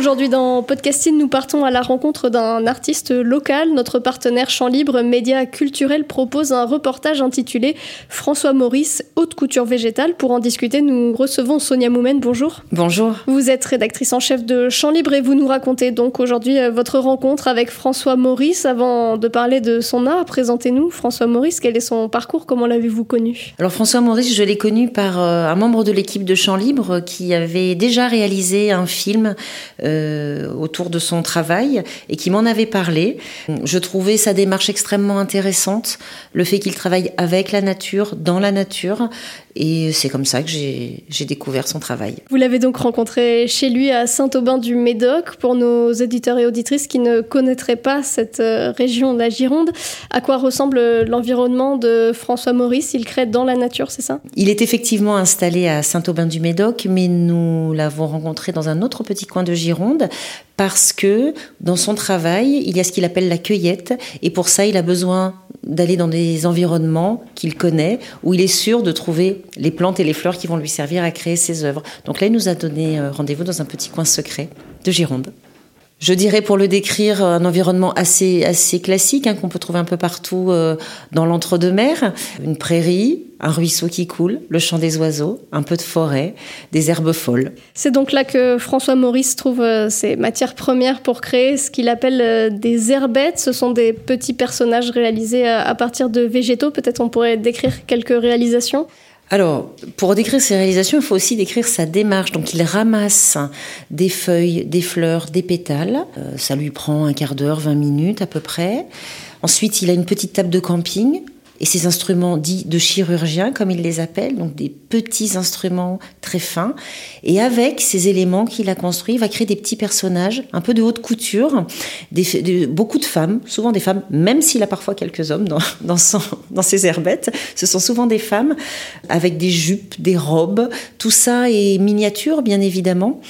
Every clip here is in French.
Aujourd'hui dans Podcasting, nous partons à la rencontre d'un artiste local. Notre partenaire Champ Libre Média Culturel propose un reportage intitulé François Maurice, haute couture végétale. Pour en discuter, nous recevons Sonia Moumen. Bonjour. Bonjour. Vous êtes rédactrice en chef de Champ Libre et vous nous racontez donc aujourd'hui euh, votre rencontre avec François Maurice. Avant de parler de son art, présentez-nous François Maurice. Quel est son parcours? Comment l'avez-vous connu? Alors François Maurice, je l'ai connu par euh, un membre de l'équipe de Champ Libre qui avait déjà réalisé un film. Euh, euh, autour de son travail et qui m'en avait parlé. Je trouvais sa démarche extrêmement intéressante, le fait qu'il travaille avec la nature, dans la nature, et c'est comme ça que j'ai découvert son travail. Vous l'avez donc rencontré chez lui à Saint-Aubin-du-Médoc. Pour nos éditeurs et auditrices qui ne connaîtraient pas cette euh, région de la Gironde, à quoi ressemble l'environnement de François Maurice? Il crée dans la nature, c'est ça? Il est effectivement installé à Saint-Aubin-du-Médoc, mais nous l'avons rencontré dans un autre petit coin de Gironde parce que dans son travail, il y a ce qu'il appelle la cueillette, et pour ça, il a besoin d'aller dans des environnements qu'il connaît, où il est sûr de trouver les plantes et les fleurs qui vont lui servir à créer ses œuvres. Donc là, il nous a donné euh, rendez-vous dans un petit coin secret de Gironde. Je dirais pour le décrire un environnement assez assez classique hein, qu'on peut trouver un peu partout euh, dans l'entre-deux-mer, une prairie, un ruisseau qui coule, le chant des oiseaux, un peu de forêt, des herbes folles. C'est donc là que François Maurice trouve euh, ses matières premières pour créer ce qu'il appelle euh, des herbettes. Ce sont des petits personnages réalisés à partir de végétaux. Peut-être on pourrait décrire quelques réalisations. Alors, pour décrire ses réalisations, il faut aussi décrire sa démarche. Donc, il ramasse des feuilles, des fleurs, des pétales. Euh, ça lui prend un quart d'heure, 20 minutes à peu près. Ensuite, il a une petite table de camping et ces instruments dits de chirurgien, comme il les appelle, donc des petits instruments très fins. Et avec ces éléments qu'il a construits, il va créer des petits personnages, un peu de haute couture, des, beaucoup de femmes, souvent des femmes, même s'il a parfois quelques hommes dans, dans, dans ses herbettes, ce sont souvent des femmes avec des jupes, des robes. Tout ça est miniature, bien évidemment.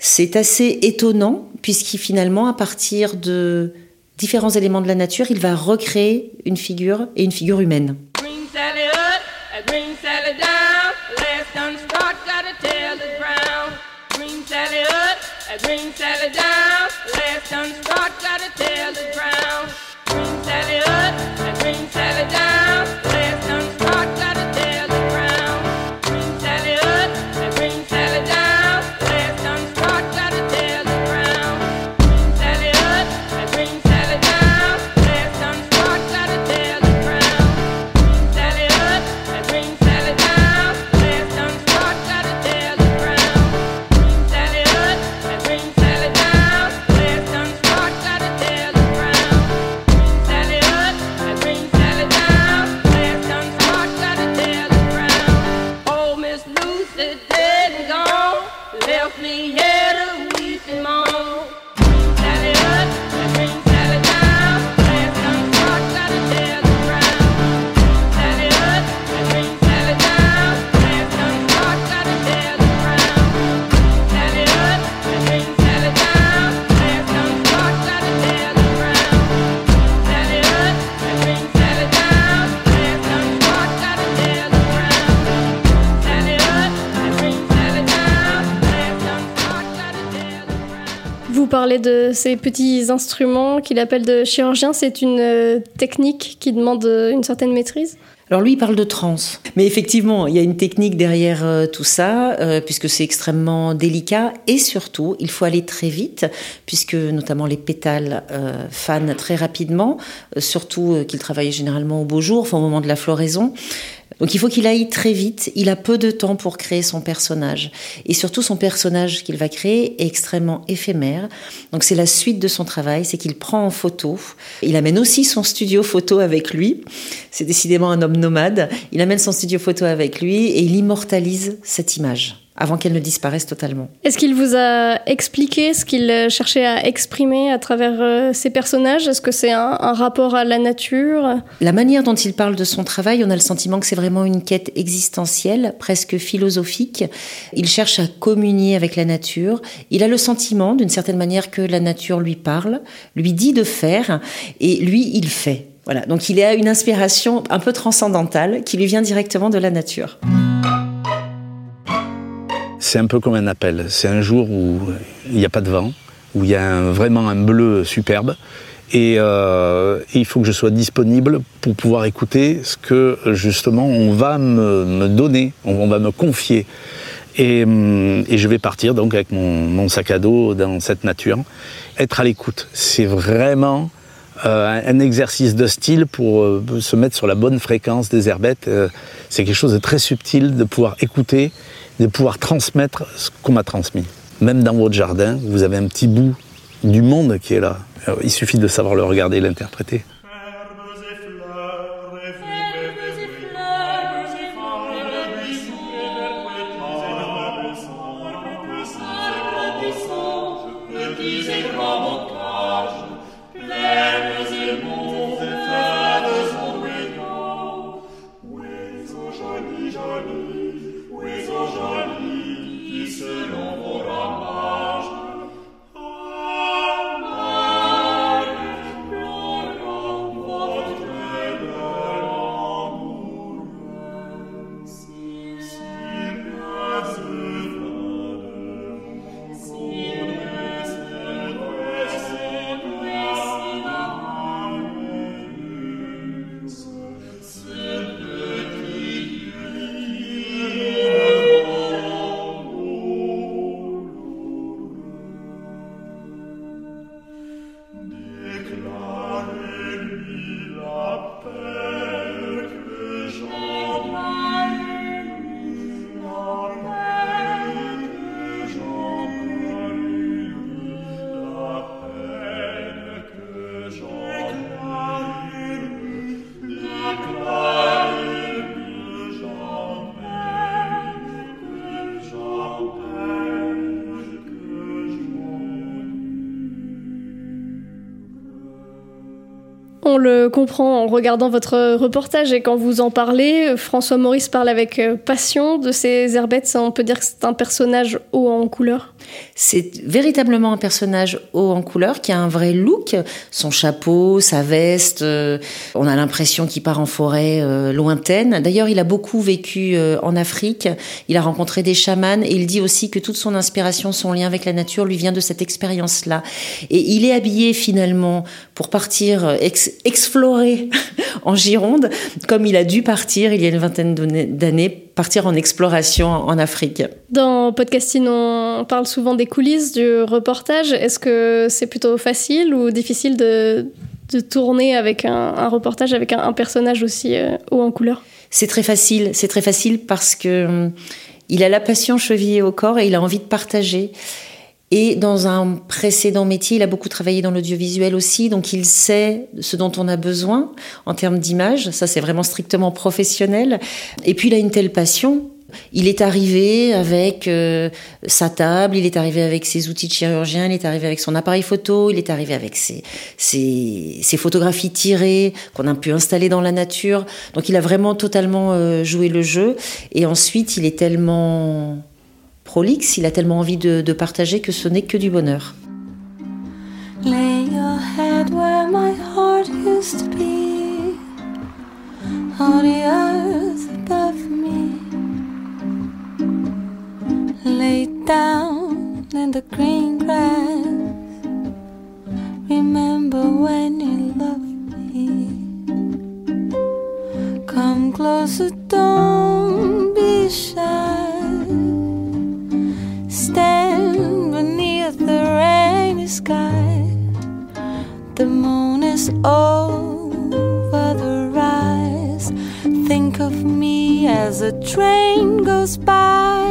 C'est assez étonnant, puisqu'il finalement, à partir de différents éléments de la nature, il va recréer une figure et une figure humaine. De ces petits instruments qu'il appelle de chirurgien. C'est une technique qui demande une certaine maîtrise? Alors lui, il parle de transe. Mais effectivement, il y a une technique derrière euh, tout ça, euh, puisque c'est extrêmement délicat. Et surtout, il faut aller très vite, puisque notamment les pétales euh, fanent très rapidement, surtout qu'il travaille généralement au beau jour, au moment de la floraison. Donc il faut qu'il aille très vite, il a peu de temps pour créer son personnage. Et surtout son personnage qu'il va créer est extrêmement éphémère. Donc c'est la suite de son travail, c'est qu'il prend en photo. Il amène aussi son studio photo avec lui. C'est décidément un homme nomade. Il amène son studio photo avec lui et il immortalise cette image avant qu'elle ne disparaisse totalement. Est-ce qu'il vous a expliqué ce qu'il cherchait à exprimer à travers euh, ses personnages? Est-ce que c'est un, rapport à la nature? La manière dont il parle de son travail, on a le sentiment que c'est vraiment une quête existentielle, presque philosophique. Il cherche à communier avec la nature. Il a le sentiment, d'une certaine manière, que la nature lui parle, lui dit de faire, et lui, il fait. Voilà. Donc il a une inspiration un peu transcendantale qui lui vient directement de la nature c'est un peu comme un appel. C'est un jour où il n'y a pas de vent, où il y a vraiment un bleu superbe. Euh, et, il faut que je sois disponible pour pouvoir écouter ce que justement on va me, donner, on, va me confier. Hum, et, je vais partir donc avec mon, sac à dos dans cette nature. Être à l'écoute, c'est vraiment euh, un exercice de style pour euh, se mettre sur la bonne fréquence des herbettes. c'est quelque chose de très subtil de pouvoir écouter de pouvoir transmettre ce qu'on m'a transmis. Même dans votre jardin, vous avez un petit bout du monde qui est là. Il suffit de savoir le regarder et l'interpréter. On le comprend en regardant votre reportage et quand vous en parlez, François Maurice parle avec euh, passion de ces herbettes. On peut dire que c'est un personnage haut en couleur. C'est véritablement un personnage haut en couleur qui a un vrai look. Son chapeau, sa veste, euh, on a l'impression qu'il part en forêt euh, lointaine. D'ailleurs, il a beaucoup vécu en Afrique. Il a rencontré des chamans et il dit aussi que toute son inspiration, son lien avec la nature lui vient de cette expérience-là. Et il est habillé finalement pour partir explorer en Gironde, comme il a dû partir il y a une vingtaine d'années, partir en exploration en Afrique. Dans Podcasting, on parle souvent des coulisses du reportage. Est-ce que c'est plutôt facile ou difficile de, tourner avec un, reportage avec un, personnage aussi euh, haut en couleur? C'est très facile, c'est très facile parce que hum, il a la passion chevillée au corps et il a envie de partager. Et dans un précédent métier, il a beaucoup travaillé dans l'audiovisuel aussi, donc il sait ce dont on a besoin en termes d'image. Ça, c'est vraiment strictement professionnel. Et puis, il a une telle passion. Il est arrivé avec euh, sa table, il est arrivé avec ses outils de chirurgien, il est arrivé avec son appareil photo, il est arrivé avec ses, ses, ses photographies tirées qu'on a pu installer dans la nature. Donc il a vraiment totalement euh, joué le jeu. Et ensuite, il est tellement prolixe, il a tellement envie de, partager que ce n'est que du bonheur. Lay your head where my heart used to be, on the earth above me. Lay down in the green grass, remember when you loved me. Come closer, don't be shy. Over the rise. Think of me as a train goes by.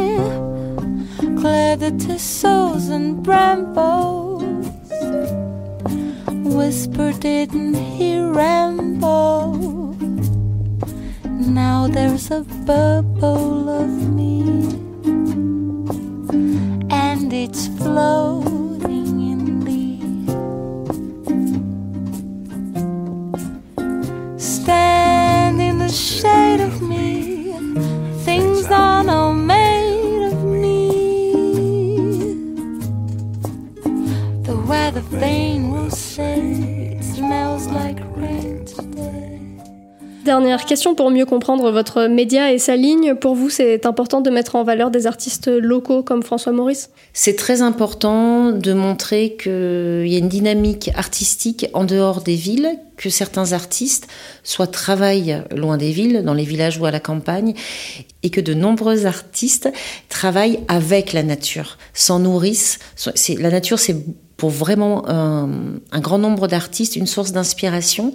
Clear the thistles and brambles. Whisper, didn't he ramble? Now there's a bubble of me, and it's floating pour mieux comprendre votre média et sa ligne. Pour vous, c'est important de mettre en valeur des artistes locaux comme François Maurice? C'est très important de montrer qu'il y a une dynamique artistique en dehors des villes, que certains artistes soit travaillent loin des villes, dans les villages ou à la campagne, et que de nombreux artistes travaillent avec la nature, s'en nourrissent. La nature, c'est pour vraiment un grand nombre d'artistes une source d'inspiration.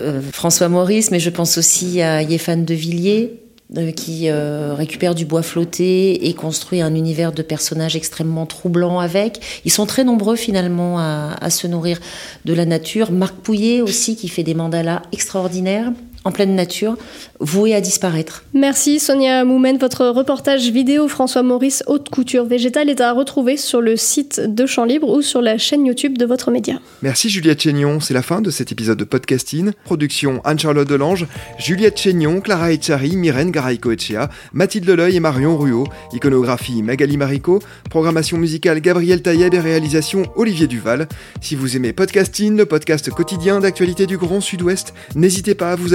Euh, François Maurice, mais je pense aussi à Yéphane de Villiers, euh, qui euh, récupère du bois flotté et construit un univers de personnages extrêmement troublants avec. Ils sont très nombreux finalement à, à se nourrir de la nature. Marc Pouillet aussi qui fait des mandalas extraordinaires en pleine nature, voués à disparaître. Merci Sonia Moumen. Votre reportage vidéo François Maurice Haute Couture Végétale est à retrouver sur le site de Champs Libre ou sur la chaîne YouTube de votre média. Merci Juliette Chénion, c'est la fin de cet épisode de podcasting. Production Anne-Charlotte Delange, Juliette Chénion, Clara Echari, Myrène Garay-Coetchea, Mathilde Leleuil et Marion Ruot, iconographie Magali Marico, programmation musicale Gabriel Taïeb et réalisation Olivier Duval. Si vous aimez podcasting, le podcast quotidien d'actualité du Grand Sud-Ouest, n'hésitez pas à vous